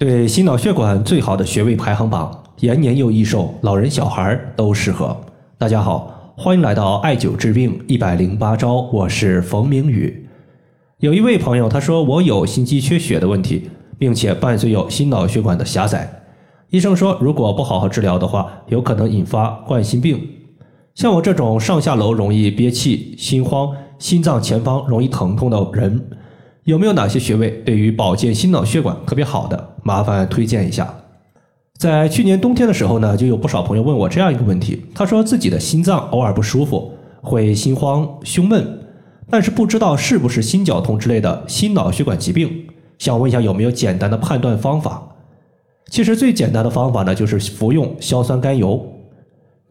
对心脑血管最好的穴位排行榜，延年又益寿，老人小孩都适合。大家好，欢迎来到艾灸治病一百零八招，我是冯明宇。有一位朋友他说我有心肌缺血的问题，并且伴随有心脑血管的狭窄，医生说如果不好好治疗的话，有可能引发冠心病。像我这种上下楼容易憋气、心慌、心脏前方容易疼痛的人。有没有哪些穴位对于保健心脑血管特别好的？麻烦推荐一下。在去年冬天的时候呢，就有不少朋友问我这样一个问题：他说自己的心脏偶尔不舒服，会心慌、胸闷，但是不知道是不是心绞痛之类的心脑血管疾病，想问一下有没有简单的判断方法？其实最简单的方法呢，就是服用硝酸甘油。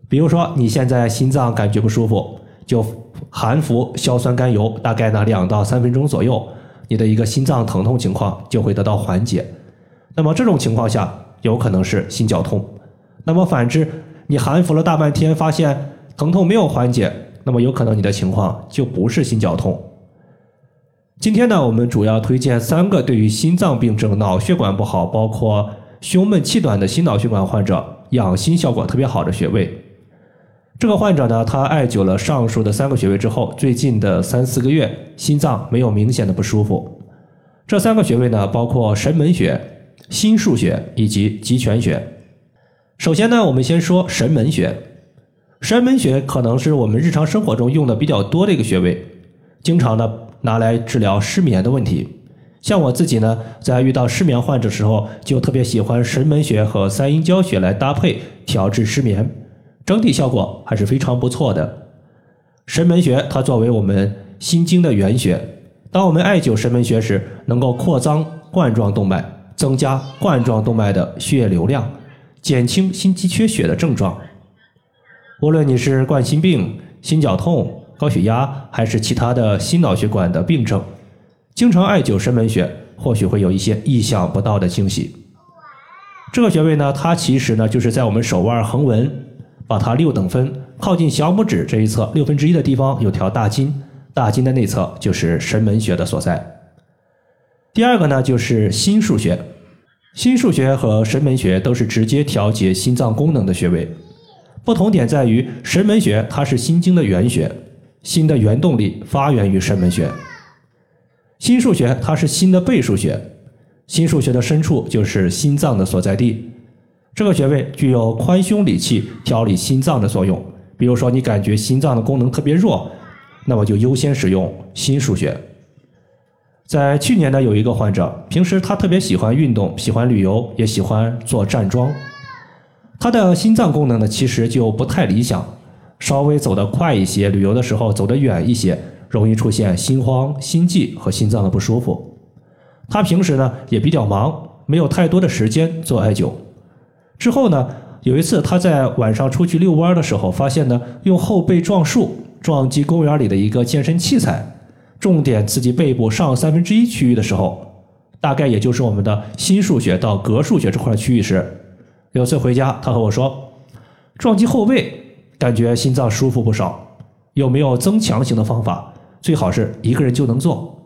比如说你现在心脏感觉不舒服，就含服硝酸甘油，大概呢两到三分钟左右。你的一个心脏疼痛情况就会得到缓解，那么这种情况下有可能是心绞痛。那么反之，你含服了大半天，发现疼痛没有缓解，那么有可能你的情况就不是心绞痛。今天呢，我们主要推荐三个对于心脏病症、脑血管不好，包括胸闷气短的心脑血管患者养心效果特别好的穴位。这个患者呢，他艾灸了上述的三个穴位之后，最近的三四个月心脏没有明显的不舒服。这三个穴位呢，包括神门穴、心腧穴以及极泉穴。首先呢，我们先说神门穴。神门穴可能是我们日常生活中用的比较多的一个穴位，经常呢拿来治疗失眠的问题。像我自己呢，在遇到失眠患者时候，就特别喜欢神门穴和三阴交穴来搭配调治失眠。整体效果还是非常不错的。神门穴它作为我们心经的原穴，当我们艾灸神门穴时，能够扩张冠状动脉，增加冠状动脉的血液流量，减轻心肌缺血的症状。无论你是冠心病、心绞痛、高血压，还是其他的心脑血管的病症，经常艾灸神门穴，或许会有一些意想不到的惊喜。这个穴位呢，它其实呢就是在我们手腕横纹。把它六等分，靠近小拇指这一侧六分之一的地方有条大筋，大筋的内侧就是神门穴的所在。第二个呢就是心腧穴，心腧穴和神门穴都是直接调节心脏功能的穴位，不同点在于神门穴它是心经的原穴，心的原动力发源于神门穴；心腧穴它是心的背腧穴，心腧穴的深处就是心脏的所在地。这个穴位具有宽胸理气、调理心脏的作用。比如说，你感觉心脏的功能特别弱，那么就优先使用心腧穴。在去年呢，有一个患者，平时他特别喜欢运动、喜欢旅游，也喜欢做站桩。他的心脏功能呢，其实就不太理想，稍微走得快一些，旅游的时候走得远一些，容易出现心慌、心悸和心脏的不舒服。他平时呢也比较忙，没有太多的时间做艾灸。之后呢，有一次他在晚上出去遛弯的时候，发现呢，用后背撞树，撞击公园里的一个健身器材，重点刺激背部上三分之一区域的时候，大概也就是我们的心腧穴到膈腧穴这块区域时，有次回家，他和我说，撞击后背，感觉心脏舒服不少，有没有增强型的方法？最好是一个人就能做。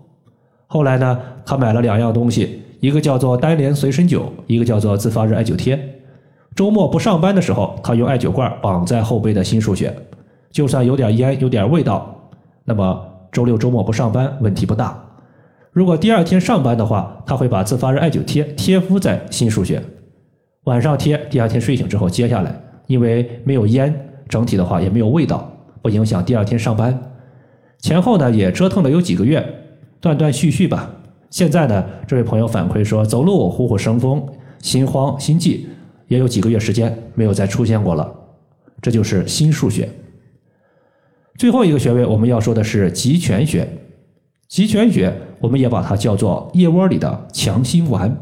后来呢，他买了两样东西，一个叫做单联随身灸，一个叫做自发热艾灸贴。周末不上班的时候，他用艾灸罐绑在后背的心腧穴，就算有点烟、有点味道，那么周六周末不上班问题不大。如果第二天上班的话，他会把自发热艾灸贴贴敷在心腧穴，晚上贴，第二天睡醒之后揭下来，因为没有烟，整体的话也没有味道，不影响第二天上班。前后呢也折腾了有几个月，断断续续吧。现在呢，这位朋友反馈说，走路虎虎生风，心慌心悸。也有几个月时间没有再出现过了，这就是心腧穴。最后一个穴位我们要说的是极泉穴，极泉穴我们也把它叫做腋窝里的强心丸，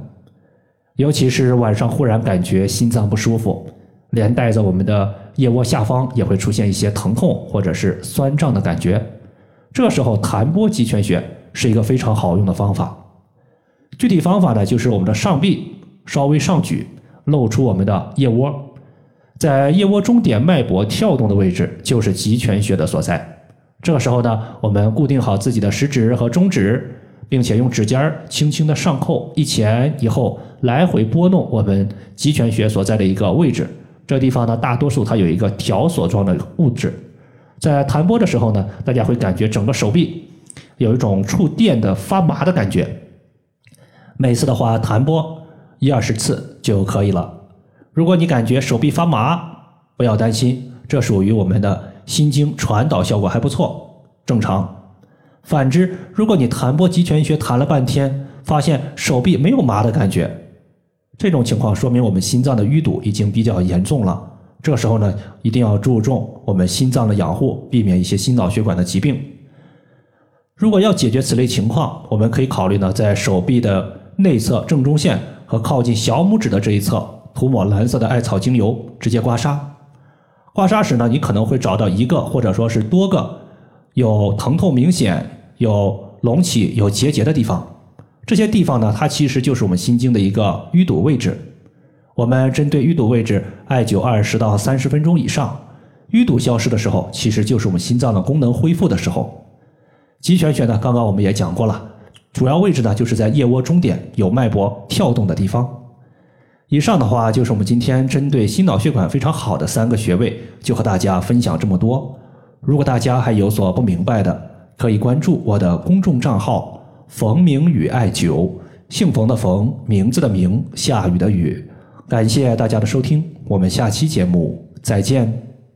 尤其是晚上忽然感觉心脏不舒服，连带着我们的腋窝下方也会出现一些疼痛或者是酸胀的感觉，这时候弹拨极泉穴是一个非常好用的方法。具体方法呢，就是我们的上臂稍微上举。露出我们的腋窝，在腋窝中点脉搏跳动的位置就是极泉穴的所在。这个时候呢，我们固定好自己的食指和中指，并且用指尖轻轻的上扣，一前一后来回拨弄我们极泉穴所在的一个位置。这地方呢，大多数它有一个条索状的物质，在弹拨的时候呢，大家会感觉整个手臂有一种触电的发麻的感觉。每次的话，弹拨一二十次就可以了。如果你感觉手臂发麻，不要担心，这属于我们的心经传导效果还不错，正常。反之，如果你弹拨极泉穴弹了半天，发现手臂没有麻的感觉。这种情况说明我们心脏的淤堵已经比较严重了。这时候呢，一定要注重我们心脏的养护，避免一些心脑血管的疾病。如果要解决此类情况，我们可以考虑呢，在手臂的内侧正中线和靠近小拇指的这一侧涂抹蓝色的艾草精油，直接刮痧。刮痧时呢，你可能会找到一个或者说是多个有疼痛明显、有隆起、有结节的地方。这些地方呢，它其实就是我们心经的一个淤堵位置。我们针对淤堵位置艾灸二十到三十分钟以上，淤堵消失的时候，其实就是我们心脏的功能恢复的时候。极泉穴呢，刚刚我们也讲过了，主要位置呢就是在腋窝中点有脉搏跳动的地方。以上的话就是我们今天针对心脑血管非常好的三个穴位，就和大家分享这么多。如果大家还有所不明白的，可以关注我的公众账号。冯明宇艾灸，姓冯的冯，名字的名，下雨的雨。感谢大家的收听，我们下期节目再见。